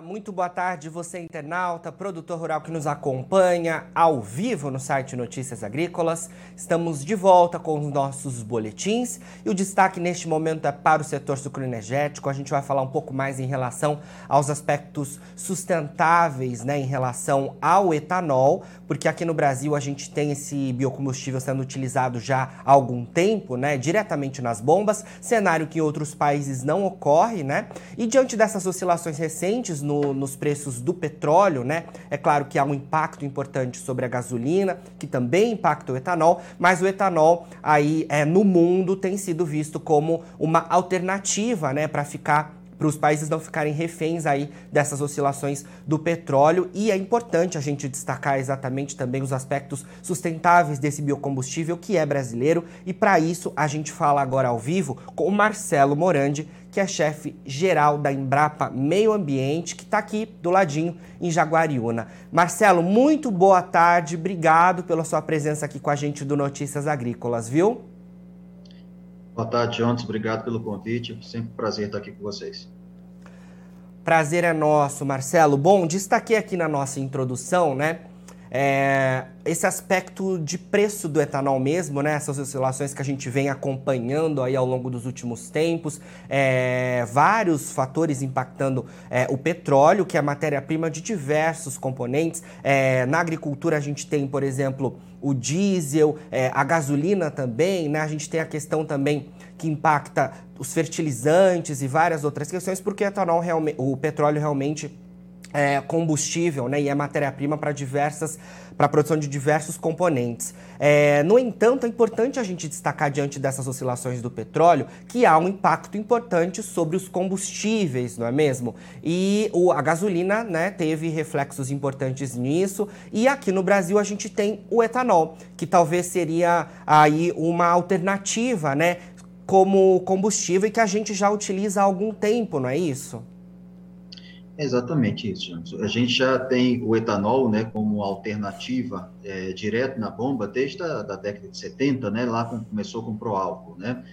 Muito boa tarde, você internauta, produtor rural que nos acompanha ao vivo no site Notícias Agrícolas. Estamos de volta com os nossos boletins e o destaque neste momento é para o setor sucroenergético. A gente vai falar um pouco mais em relação aos aspectos sustentáveis, né, em relação ao etanol, porque aqui no Brasil a gente tem esse biocombustível sendo utilizado já há algum tempo, né, diretamente nas bombas, cenário que em outros países não ocorre, né? E diante dessas oscilações recentes no, nos preços do petróleo, né? É claro que há um impacto importante sobre a gasolina, que também impacta o etanol, mas o etanol aí é, no mundo tem sido visto como uma alternativa, né, para ficar para os países não ficarem reféns aí dessas oscilações do petróleo e é importante a gente destacar exatamente também os aspectos sustentáveis desse biocombustível que é brasileiro e para isso a gente fala agora ao vivo com o Marcelo Morandi, que é chefe geral da Embrapa Meio Ambiente, que está aqui do ladinho em Jaguariúna. Marcelo, muito boa tarde, obrigado pela sua presença aqui com a gente do Notícias Agrícolas, viu? Boa tarde, Jones. Obrigado pelo convite. Sempre um prazer estar aqui com vocês. Prazer é nosso, Marcelo. Bom, destaquei aqui na nossa introdução, né? É, esse aspecto de preço do etanol mesmo, né? Essas oscilações que a gente vem acompanhando aí ao longo dos últimos tempos, é, vários fatores impactando é, o petróleo, que é matéria-prima de diversos componentes. É, na agricultura a gente tem, por exemplo, o diesel, é, a gasolina também, né? A gente tem a questão também que impacta os fertilizantes e várias outras questões, porque o etanol, o petróleo realmente é, combustível né, e é matéria-prima para diversas para produção de diversos componentes. É, no entanto, é importante a gente destacar diante dessas oscilações do petróleo que há um impacto importante sobre os combustíveis, não é mesmo? E o, a gasolina né, teve reflexos importantes nisso. E aqui no Brasil a gente tem o etanol, que talvez seria aí uma alternativa, né? Como combustível e que a gente já utiliza há algum tempo, não é isso? Exatamente isso, A gente já tem o etanol né, como alternativa é, direto na bomba desde a da década de 70, né, lá com, começou com o proálcool, né?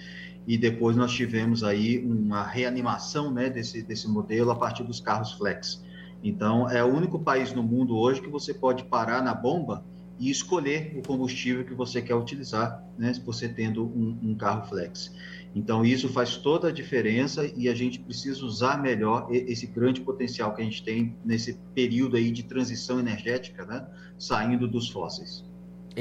E depois nós tivemos aí uma reanimação né, desse, desse modelo a partir dos carros flex. Então, é o único país no mundo hoje que você pode parar na bomba e escolher o combustível que você quer utilizar, né, você tendo um, um carro flex. Então, isso faz toda a diferença e a gente precisa usar melhor esse grande potencial que a gente tem nesse período aí de transição energética, né? saindo dos fósseis.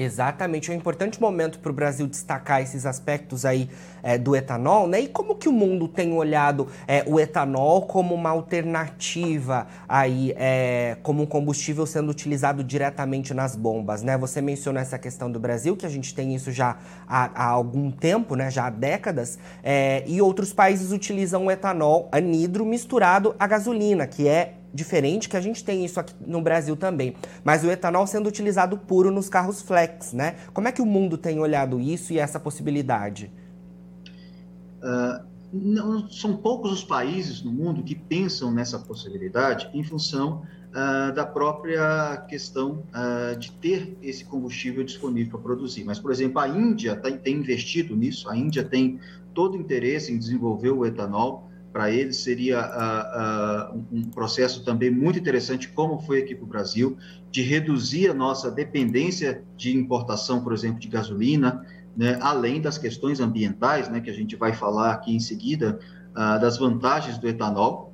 Exatamente, é um importante momento para o Brasil destacar esses aspectos aí é, do etanol, né? E como que o mundo tem olhado é, o etanol como uma alternativa aí, é, como um combustível sendo utilizado diretamente nas bombas, né? Você mencionou essa questão do Brasil, que a gente tem isso já há, há algum tempo, né? Já há décadas, é, e outros países utilizam o etanol anidro misturado à gasolina, que é diferente, que a gente tem isso aqui no Brasil também. Mas o etanol sendo utilizado puro nos carros flex, né? Como é que o mundo tem olhado isso e essa possibilidade? Uh, não, são poucos os países no mundo que pensam nessa possibilidade em função uh, da própria questão uh, de ter esse combustível disponível para produzir. Mas, por exemplo, a Índia tá, tem investido nisso, a Índia tem todo o interesse em desenvolver o etanol para eles seria uh, uh, um processo também muito interessante, como foi aqui para o Brasil, de reduzir a nossa dependência de importação, por exemplo, de gasolina, né, além das questões ambientais, né, que a gente vai falar aqui em seguida, uh, das vantagens do etanol.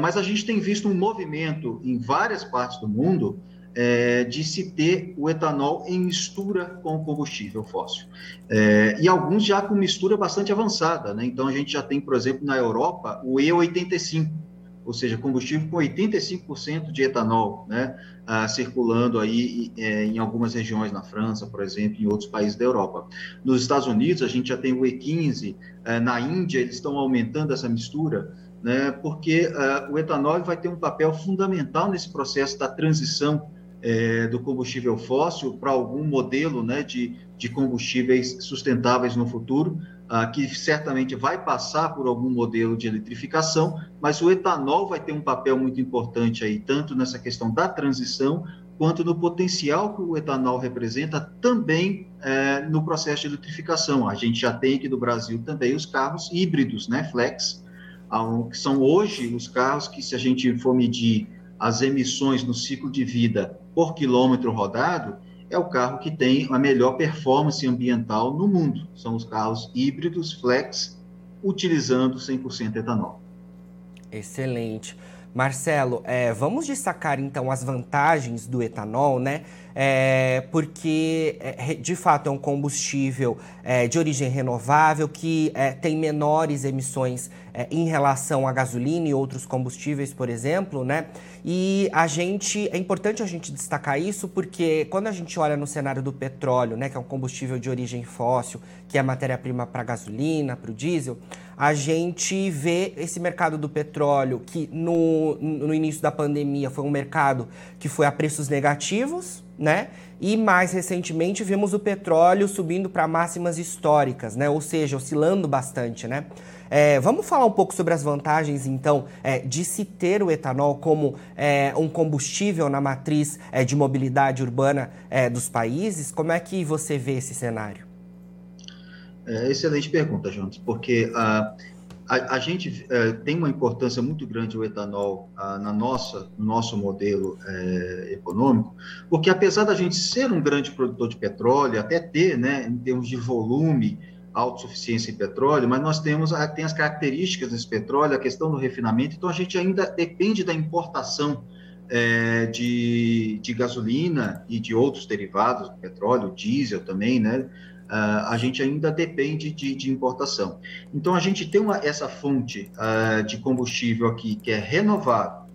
mas a gente tem visto um movimento em várias partes do mundo é, de se ter o etanol em mistura com o combustível fóssil. É, e alguns já com mistura bastante avançada, né? Então a gente já tem, por exemplo, na Europa, o E85, ou seja, combustível com 85% de etanol, né? Ah, circulando aí é, em algumas regiões na França, por exemplo, em outros países da Europa. Nos Estados Unidos, a gente já tem o E15, é, na Índia, eles estão aumentando essa mistura. Né, porque uh, o etanol vai ter um papel fundamental nesse processo da transição é, do combustível fóssil para algum modelo né, de, de combustíveis sustentáveis no futuro, ah, que certamente vai passar por algum modelo de eletrificação, mas o etanol vai ter um papel muito importante aí, tanto nessa questão da transição, quanto no potencial que o etanol representa também é, no processo de eletrificação. A gente já tem aqui no Brasil também os carros híbridos, né, flex, que são hoje os carros que, se a gente for medir as emissões no ciclo de vida por quilômetro rodado, é o carro que tem a melhor performance ambiental no mundo. São os carros híbridos flex utilizando 100% etanol. Excelente. Marcelo, é, vamos destacar então as vantagens do etanol, né? É, porque é, de fato é um combustível é, de origem renovável que é, tem menores emissões é, em relação à gasolina e outros combustíveis, por exemplo, né? E a gente é importante a gente destacar isso porque quando a gente olha no cenário do petróleo, né, que é um combustível de origem fóssil, que é matéria-prima para gasolina, para o diesel, a gente vê esse mercado do petróleo que no, no início da pandemia foi um mercado que foi a preços negativos, né? E mais recentemente vimos o petróleo subindo para máximas históricas, né? Ou seja, oscilando bastante, né? É, vamos falar um pouco sobre as vantagens, então, é, de se ter o etanol como é, um combustível na matriz é, de mobilidade urbana é, dos países? Como é que você vê esse cenário? É, excelente pergunta, Jonas, porque a, a, a gente é, tem uma importância muito grande o etanol a, na nossa, no nosso modelo é, econômico, porque apesar da gente ser um grande produtor de petróleo, até ter, né, em termos de volume, autossuficiência em petróleo, mas nós temos tem as características desse petróleo, a questão do refinamento, então a gente ainda depende da importação é, de, de gasolina e de outros derivados do petróleo, diesel também, né? Uh, a gente ainda depende de, de, importação. Então, a gente tem uma, essa fonte uh, de combustível aqui que é renovável,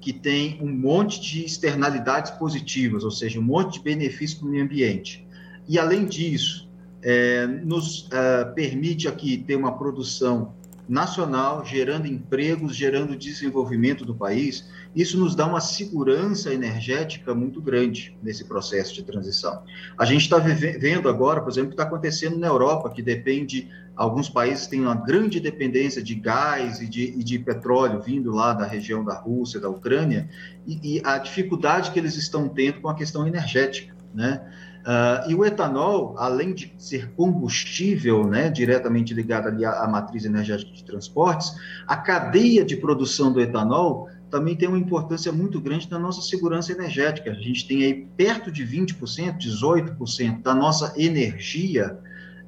que tem um monte de externalidades positivas, ou seja, um monte de benefícios para o meio ambiente. E, além disso, é, nos uh, permite aqui ter uma produção nacional, gerando empregos, gerando desenvolvimento do país, isso nos dá uma segurança energética muito grande nesse processo de transição. A gente está vendo agora, por exemplo, o que está acontecendo na Europa, que depende, alguns países têm uma grande dependência de gás e de, e de petróleo vindo lá da região da Rússia, da Ucrânia, e, e a dificuldade que eles estão tendo com a questão energética, né? Uh, e o etanol, além de ser combustível, né, diretamente ligado ali à, à, matriz energética de transportes, a cadeia de produção do etanol também tem uma importância muito grande na nossa segurança energética. A gente tem aí perto de 20%, 18% da nossa energia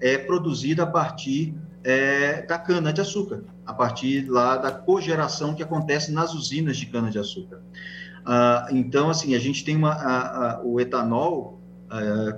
é produzida a partir é, da cana-de-açúcar, a partir lá da cogeração que acontece nas usinas de cana-de-açúcar. Uh, então, assim, a gente tem uma, a, a, o etanol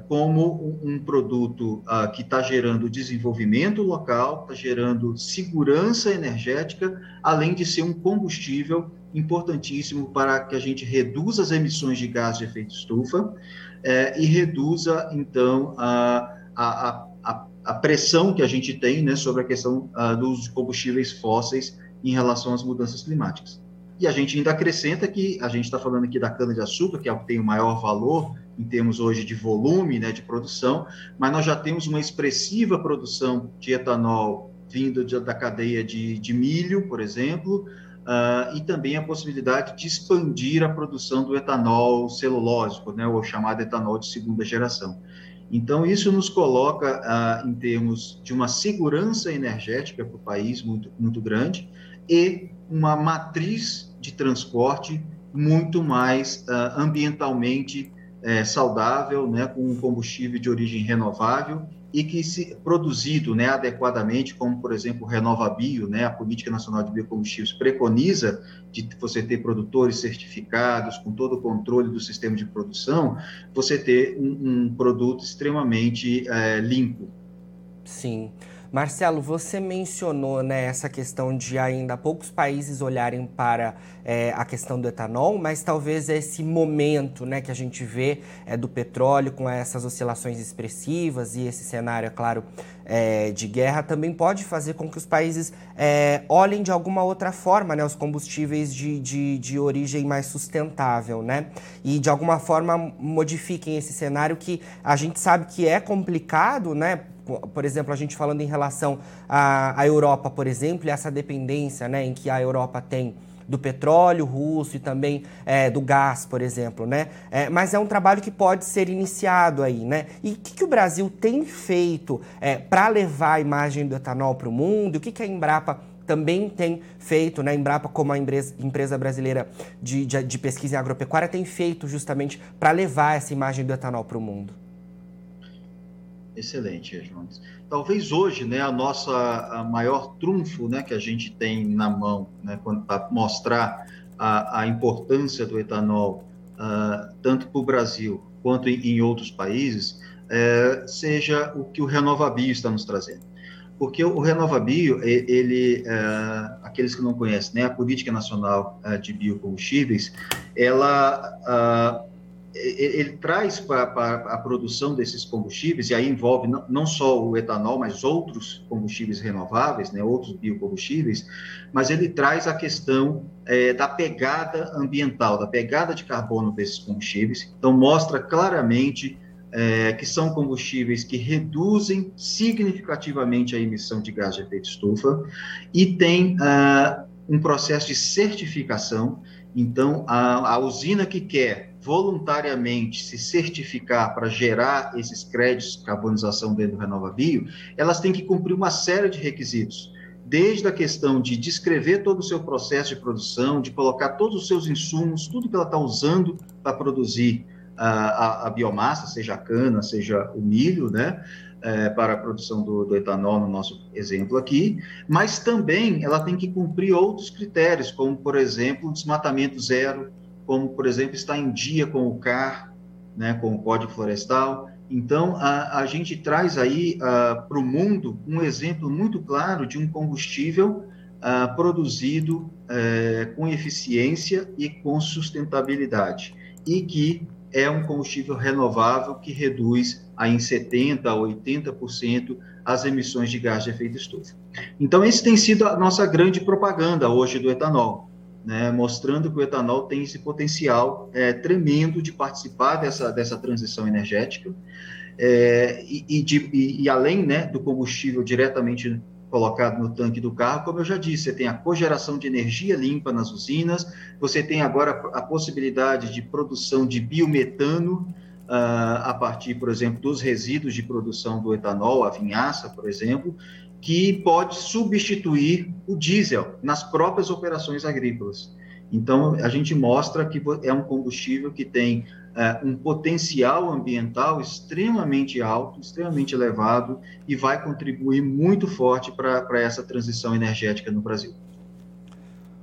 como um, produto uh, que está gerando desenvolvimento local, está gerando segurança energética, além de ser um combustível importantíssimo para que a gente reduza as emissões de gás de efeito estufa eh, e reduza, então, a, a, a, a, pressão que a gente tem né, sobre a questão uh, dos combustíveis fósseis em relação às mudanças climáticas. E a gente ainda acrescenta que a gente está falando aqui da cana-de-açúcar, que é o que tem o maior valor em termos hoje de volume né, de produção, mas nós já temos uma expressiva produção de etanol vindo de, da cadeia de, de, milho, por exemplo, uh, e também a possibilidade de expandir a produção do etanol celulósico, né, o chamado etanol de segunda geração. Então, isso nos coloca uh, em termos de uma segurança energética para o país muito, muito grande e uma matriz de transporte muito mais uh, ambientalmente uh, saudável, né, com um combustível de origem renovável e que se produzido, né, adequadamente, como por exemplo o RenovaBio, né, a política nacional de biocombustíveis preconiza de você ter produtores certificados com todo o controle do sistema de produção, você ter um, um produto extremamente uh, limpo. Sim. Marcelo, você mencionou né, essa questão de ainda poucos países olharem para é, a questão do etanol, mas talvez esse momento né, que a gente vê é, do petróleo com essas oscilações expressivas e esse cenário, é claro, é, de guerra também pode fazer com que os países é, olhem de alguma outra forma né, os combustíveis de, de, de origem mais sustentável, né? E de alguma forma modifiquem esse cenário que a gente sabe que é complicado, né? Por exemplo, a gente falando em relação à, à Europa, por exemplo, e essa dependência né, em que a Europa tem do petróleo russo e também é, do gás, por exemplo, né? É, mas é um trabalho que pode ser iniciado aí, né? E o que, que o Brasil tem feito é, para levar a imagem do etanol para o mundo? O que, que a Embrapa também tem feito, né, a Embrapa como a empresa, empresa brasileira de, de, de pesquisa em agropecuária tem feito justamente para levar essa imagem do etanol para o mundo. Excelente, Jones. Talvez hoje, né, a nossa a maior trunfo, né, que a gente tem na mão, né, para mostrar a, a, importância do etanol, uh, tanto para o Brasil quanto em, em outros países, é, seja o que o RenovaBio está nos trazendo. Porque o RenovaBio, ele, é, aqueles que não conhecem, né, a Política Nacional é, de Biocombustíveis, ela ah, ele traz para a produção desses combustíveis, e aí envolve não, não, só o etanol, mas outros combustíveis renováveis, né, outros biocombustíveis, mas ele traz a questão é, da pegada ambiental, da pegada de carbono desses combustíveis. Então, mostra claramente é, que são combustíveis que reduzem significativamente a emissão de gás de efeito estufa e tem uh, um processo de certificação. Então, a, a usina que quer voluntariamente se certificar para gerar esses créditos de carbonização dentro do RenovaBio, elas têm que cumprir uma série de requisitos, desde a questão de descrever todo o seu processo de produção, de colocar todos os seus insumos, tudo que ela está usando para produzir a, a, a, biomassa, seja a cana, seja o milho, né? É, para a produção do, do, etanol, no nosso exemplo aqui, mas também ela tem que cumprir outros critérios, como, por exemplo, desmatamento zero, como, por exemplo, está em dia com o CAR, né, com o Código Florestal. Então, a, a gente traz aí uh, para o mundo um exemplo muito claro de um combustível uh, produzido uh, com eficiência e com sustentabilidade, e que é um combustível renovável que reduz aí em 70% a 80% as emissões de gás de efeito estufa. Então, esse tem sido a nossa grande propaganda hoje do etanol né, mostrando que o etanol tem esse potencial é, tremendo de participar dessa, dessa transição energética. É, e, e, de, e, e, além né, do combustível diretamente colocado no tanque do carro, como eu já disse, você tem a cogeração de energia limpa nas usinas, você tem agora a possibilidade de produção de biometano uh, a partir, por exemplo, dos resíduos de produção do etanol, a vinhaça, por exemplo, que pode substituir o diesel nas próprias operações agrícolas. Então, a gente mostra que é um combustível que tem é, um potencial ambiental extremamente alto, extremamente elevado, e vai contribuir muito forte para essa transição energética no Brasil.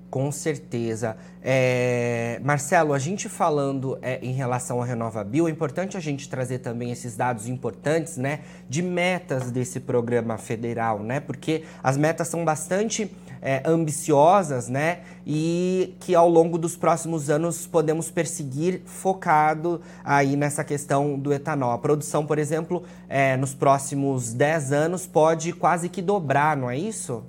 Com certeza. É... Marcelo, a gente falando é, em relação ao RenovaBio, é importante a gente trazer também esses dados importantes, né, de metas desse programa federal, né, porque as metas são bastante é, ambiciosas, né, e que ao longo dos próximos anos podemos perseguir focado aí nessa questão do etanol. A produção, por exemplo, é, nos próximos 10 anos pode quase que dobrar, não é isso?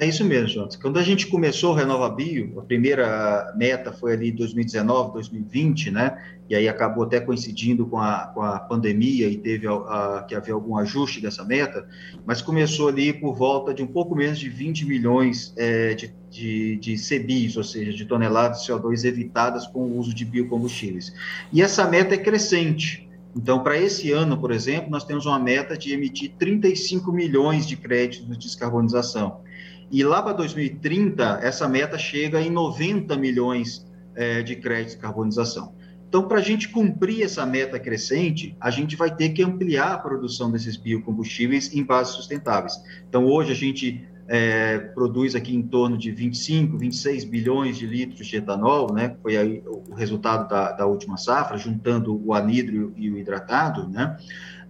É isso mesmo, Jonas. Quando a gente começou o Renova Bio, a primeira meta foi ali 2019, 2020, né? E aí acabou até coincidindo com a, com a pandemia e teve a, a, que haver algum ajuste dessa meta, mas começou ali por volta de um pouco menos de 20 milhões é, de, de, de CBIs, ou seja, de toneladas de CO2 evitadas com o uso de biocombustíveis. E essa meta é crescente. Então, para esse ano, por exemplo, nós temos uma meta de emitir 35 milhões de créditos de descarbonização. E lá para 2030, essa meta chega em 90 milhões é, de créditos de carbonização. Então, para a gente cumprir essa meta crescente, a gente vai ter que ampliar a produção desses biocombustíveis em bases sustentáveis. Então, hoje a gente é, produz aqui em torno de 25, 26 bilhões de litros de etanol, né? Foi aí o resultado da, da última safra, juntando o anidro e o hidratado, né?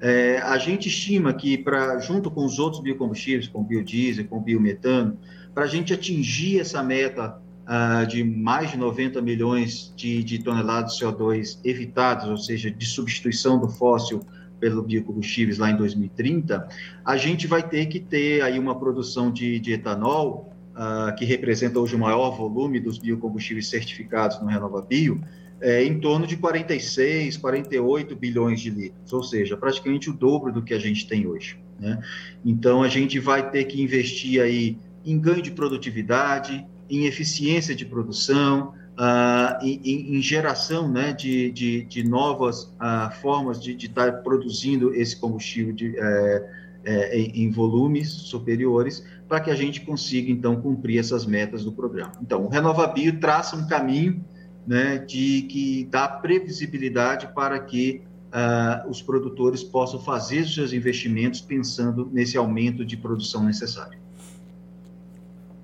É, a gente estima que, pra, junto com os outros biocombustíveis, com biodiesel, com biometano, para a gente atingir essa meta uh, de mais de 90 milhões de, de toneladas de CO2 evitadas, ou seja, de substituição do fóssil pelo biocombustíveis lá em 2030, a gente vai ter que ter aí uma produção de, de etanol, uh, que representa hoje o maior volume dos biocombustíveis certificados no Renova Bio, é, em torno de 46, 48 bilhões de litros, ou seja, praticamente o dobro do que a gente tem hoje. Né? Então, a gente vai ter que investir aí em ganho de produtividade, em eficiência de produção, uh, em, em, geração né, de, de, de novas uh, formas de estar produzindo esse combustível de, é, em, em, volumes superiores, para que a gente consiga, então, cumprir essas metas do programa. Então, o RenovaBio traça um caminho né, de que dá previsibilidade para que uh, os produtores possam fazer os seus investimentos pensando nesse aumento de produção necessário.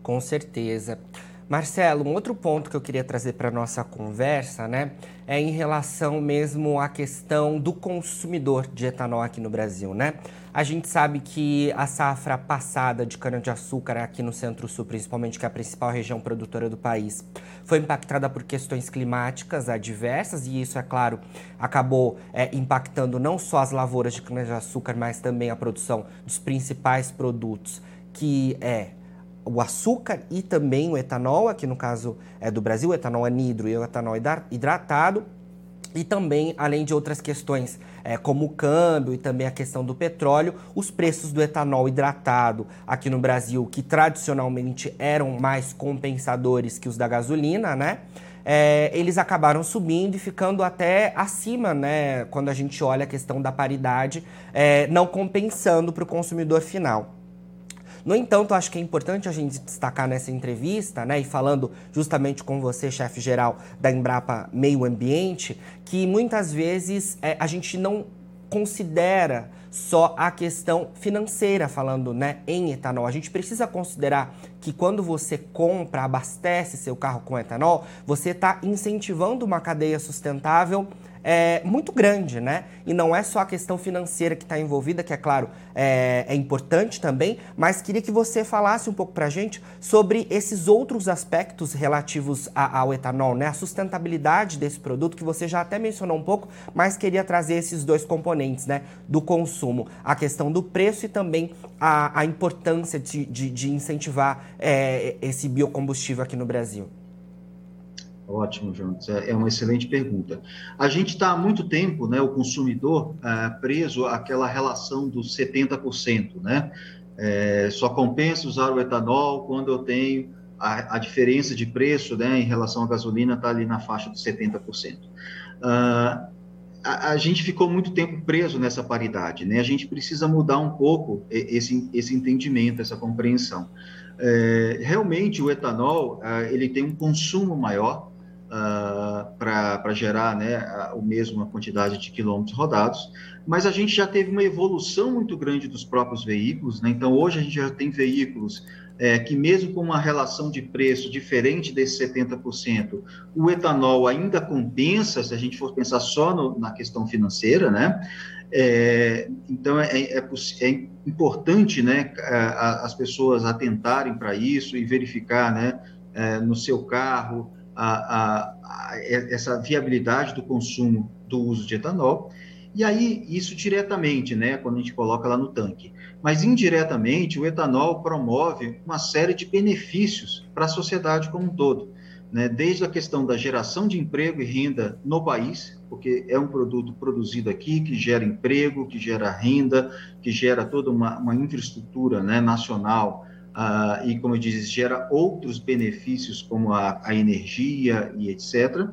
Com certeza. Marcelo, um outro ponto que eu queria trazer para nossa conversa, né, é em relação mesmo à questão do consumidor de etanol aqui no Brasil, né? A gente sabe que a safra passada de cana-de-açúcar aqui no Centro-Sul, principalmente, que é a principal região produtora do país, foi impactada por questões climáticas adversas e isso, é claro, acabou é, impactando não só as lavouras de cana-de-açúcar, mas também a produção dos principais produtos, que é o açúcar e também o etanol, aqui no caso é do Brasil, o etanol anidro e o etanol hidratado, e também, além de outras questões, é, como o câmbio e também a questão do petróleo, os preços do etanol hidratado aqui no Brasil, que tradicionalmente eram mais compensadores que os da gasolina, né? É, eles acabaram subindo e ficando até acima, né? Quando a gente olha a questão da paridade, é, não compensando para o consumidor final. No entanto, acho que é importante a gente destacar nessa entrevista, né, e falando justamente com você, chefe geral da Embrapa Meio Ambiente, que muitas vezes é, a gente não considera só a questão financeira, falando né, em etanol. A gente precisa considerar que quando você compra, abastece seu carro com etanol, você está incentivando uma cadeia sustentável é, muito grande, né? E não é só a questão financeira que está envolvida, que é claro, é, é, importante também, mas queria que você falasse um pouco para a gente sobre esses outros aspectos relativos a, ao etanol, né? A sustentabilidade desse produto, que você já até mencionou um pouco, mas queria trazer esses dois componentes, né? Do consumo, a questão do preço e também a, a importância de, de, de incentivar é, esse biocombustível aqui no Brasil. Ótimo, Jonas. É, é uma excelente pergunta. A gente está há muito tempo, né, o consumidor, é, preso àquela relação dos 70%, né? É, só compensa usar o etanol quando eu tenho a, a diferença de preço né, em relação à gasolina está ali na faixa dos 70%. Uh, a, gente ficou muito tempo preso nessa paridade, né? A gente precisa mudar um pouco esse, esse entendimento, essa compreensão. É, realmente o etanol uh, ele tem um consumo maior, uh, ah, para gerar né, a, a mesma quantidade de quilômetros rodados, mas a gente já teve uma evolução muito grande dos próprios veículos, né? então hoje a gente já tem veículos é, que mesmo com uma relação de preço diferente desse 70%, o etanol ainda compensa, se a gente for pensar só no, na questão financeira, né? É, então é, é, é, importante né, as pessoas atentarem para isso e verificar né, é, no seu carro a, a, a, essa viabilidade do consumo do uso de etanol. E aí, isso diretamente, né, quando a gente coloca lá no tanque. Mas indiretamente, o etanol promove uma série de benefícios para a sociedade como um todo. Né? Desde a questão da geração de emprego e renda no país, porque é um produto produzido aqui que gera emprego, que gera renda, que gera toda uma, uma infraestrutura né, nacional uh, e, como eu disse, gera outros benefícios, como a, a energia e etc.,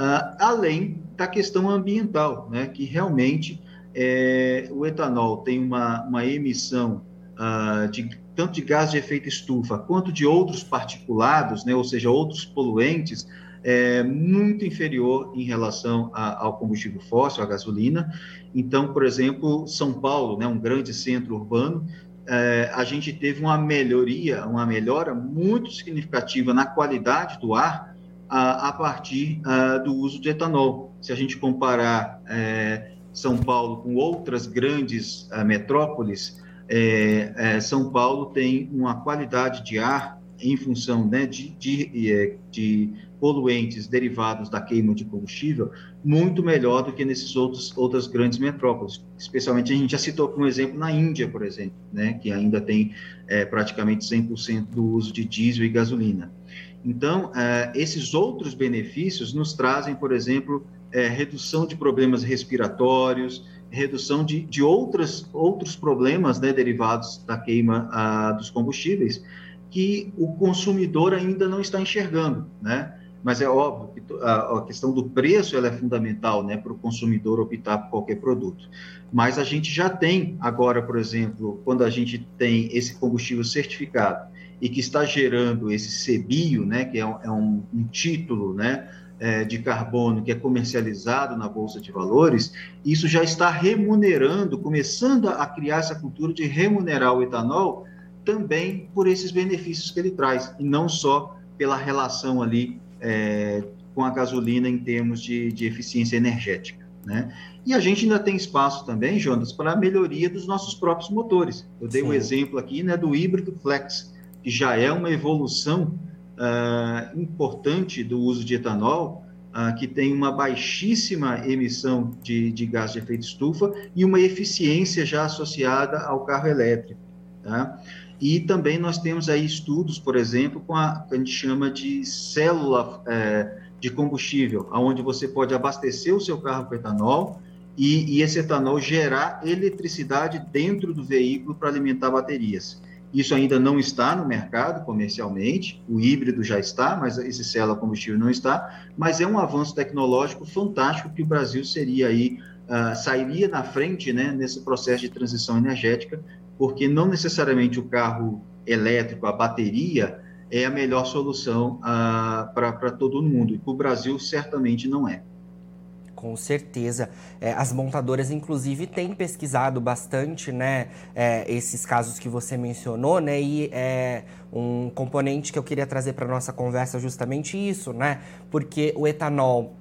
ah, além da questão ambiental, né, que realmente é, o etanol tem uma, uma emissão uh, de tanto de gás de efeito estufa quanto de outros particulados, né, ou seja, outros poluentes, é muito inferior em relação a, ao combustível fóssil, à gasolina. Então, por exemplo, São Paulo, né, um grande centro urbano, é, a gente teve uma melhoria, uma melhora muito significativa na qualidade do ar a, a partir a, do uso de etanol. Se a gente comparar é, São Paulo com outras grandes a, metrópoles, é, é, São Paulo tem uma qualidade de ar em função né, de, de, é, de poluentes derivados da queima de combustível muito melhor do que nesses outros outras grandes metrópoles. Especialmente a gente já citou como exemplo na Índia, por exemplo, né, que ainda tem é, praticamente 100% do uso de diesel e gasolina. Então, é, esses outros benefícios nos trazem, por exemplo, é, redução de problemas respiratórios, redução de, de outras, outros problemas né, derivados da queima a, dos combustíveis, que o consumidor ainda não está enxergando, né? Mas é óbvio que a, questão do preço ela é fundamental né, para o consumidor optar por qualquer produto. Mas a gente já tem agora, por exemplo, quando a gente tem esse combustível certificado e que está gerando esse CBIO, né, que é um, é um, um título né, é, de carbono que é comercializado na Bolsa de Valores, isso já está remunerando, começando a criar essa cultura de remunerar o etanol também por esses benefícios que ele traz, e não só pela relação ali é, com a gasolina em termos de, de eficiência energética. Né? E a gente ainda tem espaço também, Jonas, para a melhoria dos nossos próprios motores. Eu dei o um exemplo aqui né, do híbrido flex, que já é uma evolução uh, importante do uso de etanol, uh, que tem uma baixíssima emissão de, de gás de efeito estufa e uma eficiência já associada ao carro elétrico. Tá? E também nós temos aí estudos, por exemplo, com a que a gente chama de célula é, de combustível, onde você pode abastecer o seu carro com etanol e, e esse etanol gerar eletricidade dentro do veículo para alimentar baterias. Isso ainda não está no mercado comercialmente, o híbrido já está, mas esse célula combustível não está, mas é um avanço tecnológico fantástico que o Brasil seria aí, uh, sairia na frente né, nesse processo de transição energética, porque não necessariamente o carro elétrico, a bateria, é a melhor solução uh, para todo mundo, e para o Brasil certamente não é. Com certeza. É, as montadoras, inclusive, têm pesquisado bastante, né, é, esses casos que você mencionou, né, e é um componente que eu queria trazer para nossa conversa justamente isso, né, porque o etanol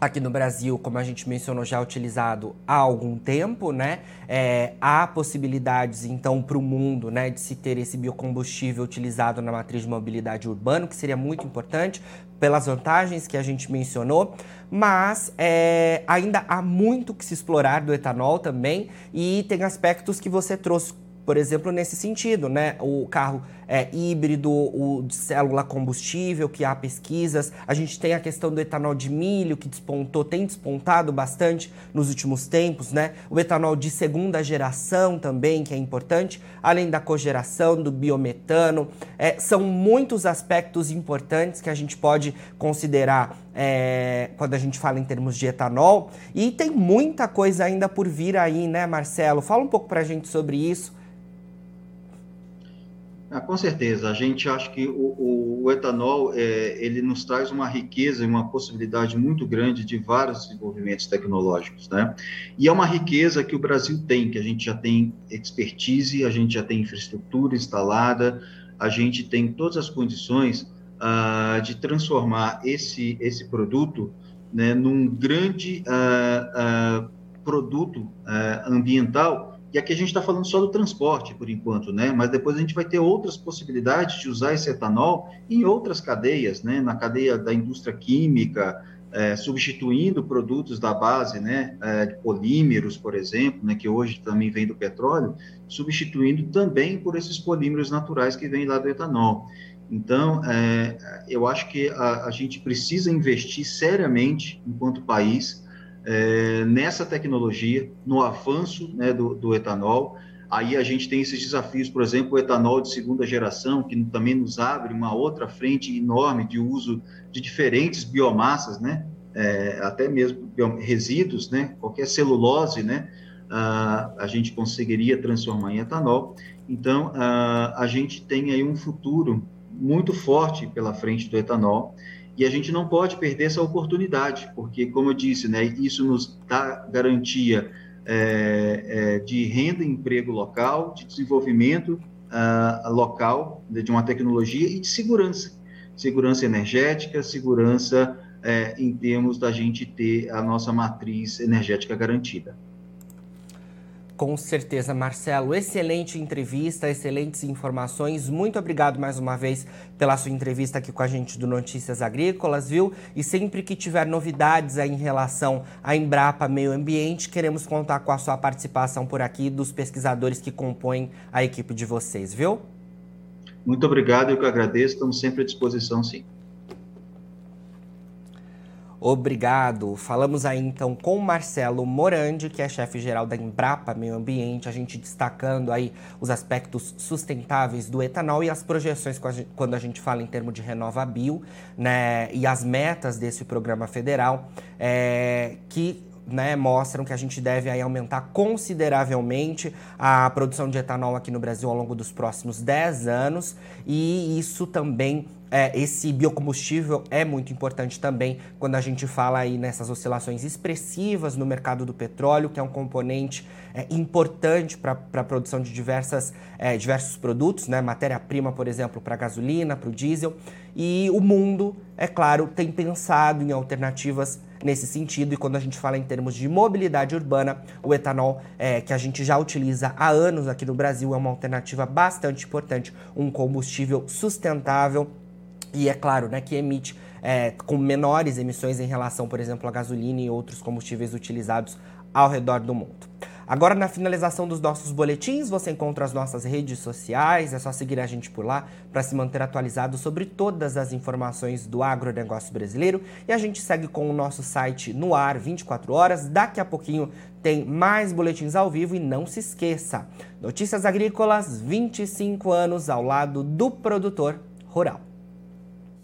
aqui no Brasil, como a gente mencionou, já utilizado há algum tempo, né? É, há possibilidades, então, para o mundo, né, de se ter esse biocombustível utilizado na matriz de mobilidade urbana, que seria muito importante pelas vantagens que a gente mencionou, mas é, ainda há muito que se explorar do etanol também e tem aspectos que você trouxe por exemplo, nesse sentido, né? O carro é, híbrido, o de célula combustível, que há pesquisas. A gente tem a questão do etanol de milho, que despontou, tem despontado bastante nos últimos tempos, né? O etanol de segunda geração também, que é importante, além da cogeração, do biometano. É, são muitos aspectos importantes que a gente pode considerar é, quando a gente fala em termos de etanol. E tem muita coisa ainda por vir aí, né, Marcelo? Fala um pouco pra gente sobre isso. Ah, com certeza, a gente acha que o, o, etanol é, ele nos traz uma riqueza e uma possibilidade muito grande de vários desenvolvimentos tecnológicos, né? E é uma riqueza que o Brasil tem, que a gente já tem expertise, a gente já tem infraestrutura instalada, a gente tem todas as condições uh, de transformar esse esse produto né, num grande uh, uh, produto ambiental e aqui a gente está falando só do transporte, por enquanto, né? Mas depois a gente vai ter outras possibilidades de usar esse etanol em outras cadeias, né? Na cadeia da indústria química, é, substituindo produtos da base, né? É, polímeros, por exemplo, né? Que hoje também vem do petróleo, substituindo também por esses polímeros naturais que vêm lá do etanol. Então, é, eu acho que a, a gente precisa investir seriamente, enquanto país, é, nessa tecnologia, no avanço né, do, do, etanol. Aí a gente tem esses desafios, por exemplo, o etanol de segunda geração, que também nos abre uma outra frente enorme de uso de diferentes biomassas, né? É, até mesmo resíduos, né? Qualquer celulose, né? Ah, a gente conseguiria transformar em etanol. Então, ah, a gente tem aí um futuro muito forte pela frente do etanol e a gente não pode perder essa oportunidade, porque, como eu disse, né, isso nos dá garantia é, é, de renda e emprego local, de desenvolvimento uh, local de uma tecnologia e de segurança. Segurança energética, segurança é, em termos da gente ter a nossa matriz energética garantida. Com certeza, Marcelo. Excelente entrevista, excelentes informações. Muito obrigado mais uma vez pela sua entrevista aqui com a gente do Notícias Agrícolas, viu? E sempre que tiver novidades aí em relação à Embrapa Meio Ambiente, queremos contar com a sua participação por aqui dos pesquisadores que compõem a equipe de vocês, viu? Muito obrigado, eu que agradeço. Estamos sempre à disposição, sim. Obrigado. Falamos aí então com Marcelo Morandi, que é chefe geral da Embrapa Meio Ambiente, a gente destacando aí os aspectos sustentáveis do etanol e as projeções quando a gente fala em termos de RenovaBio, né, e as metas desse programa federal, é, que né, mostram que a gente deve aí aumentar consideravelmente a produção de etanol aqui no Brasil ao longo dos próximos 10 anos e isso também é, esse biocombustível é muito importante também quando a gente fala aí nessas oscilações expressivas no mercado do petróleo, que é um componente é, importante para a produção de diversas, é, diversos produtos, né? matéria-prima, por exemplo, para gasolina, para o diesel. E o mundo, é claro, tem pensado em alternativas nesse sentido. E quando a gente fala em termos de mobilidade urbana, o etanol, é, que a gente já utiliza há anos aqui no Brasil, é uma alternativa bastante importante, um combustível sustentável e é claro, né, que emite é, com menores emissões em relação, por exemplo, à gasolina e outros combustíveis utilizados ao redor do mundo. Agora, na finalização dos nossos boletins, você encontra as nossas redes sociais, é só seguir a gente por lá para se manter atualizado sobre todas as informações do agronegócio brasileiro. E a gente segue com o nosso site no ar 24 horas. Daqui a pouquinho tem mais boletins ao vivo e não se esqueça: Notícias Agrícolas 25 anos ao lado do produtor rural.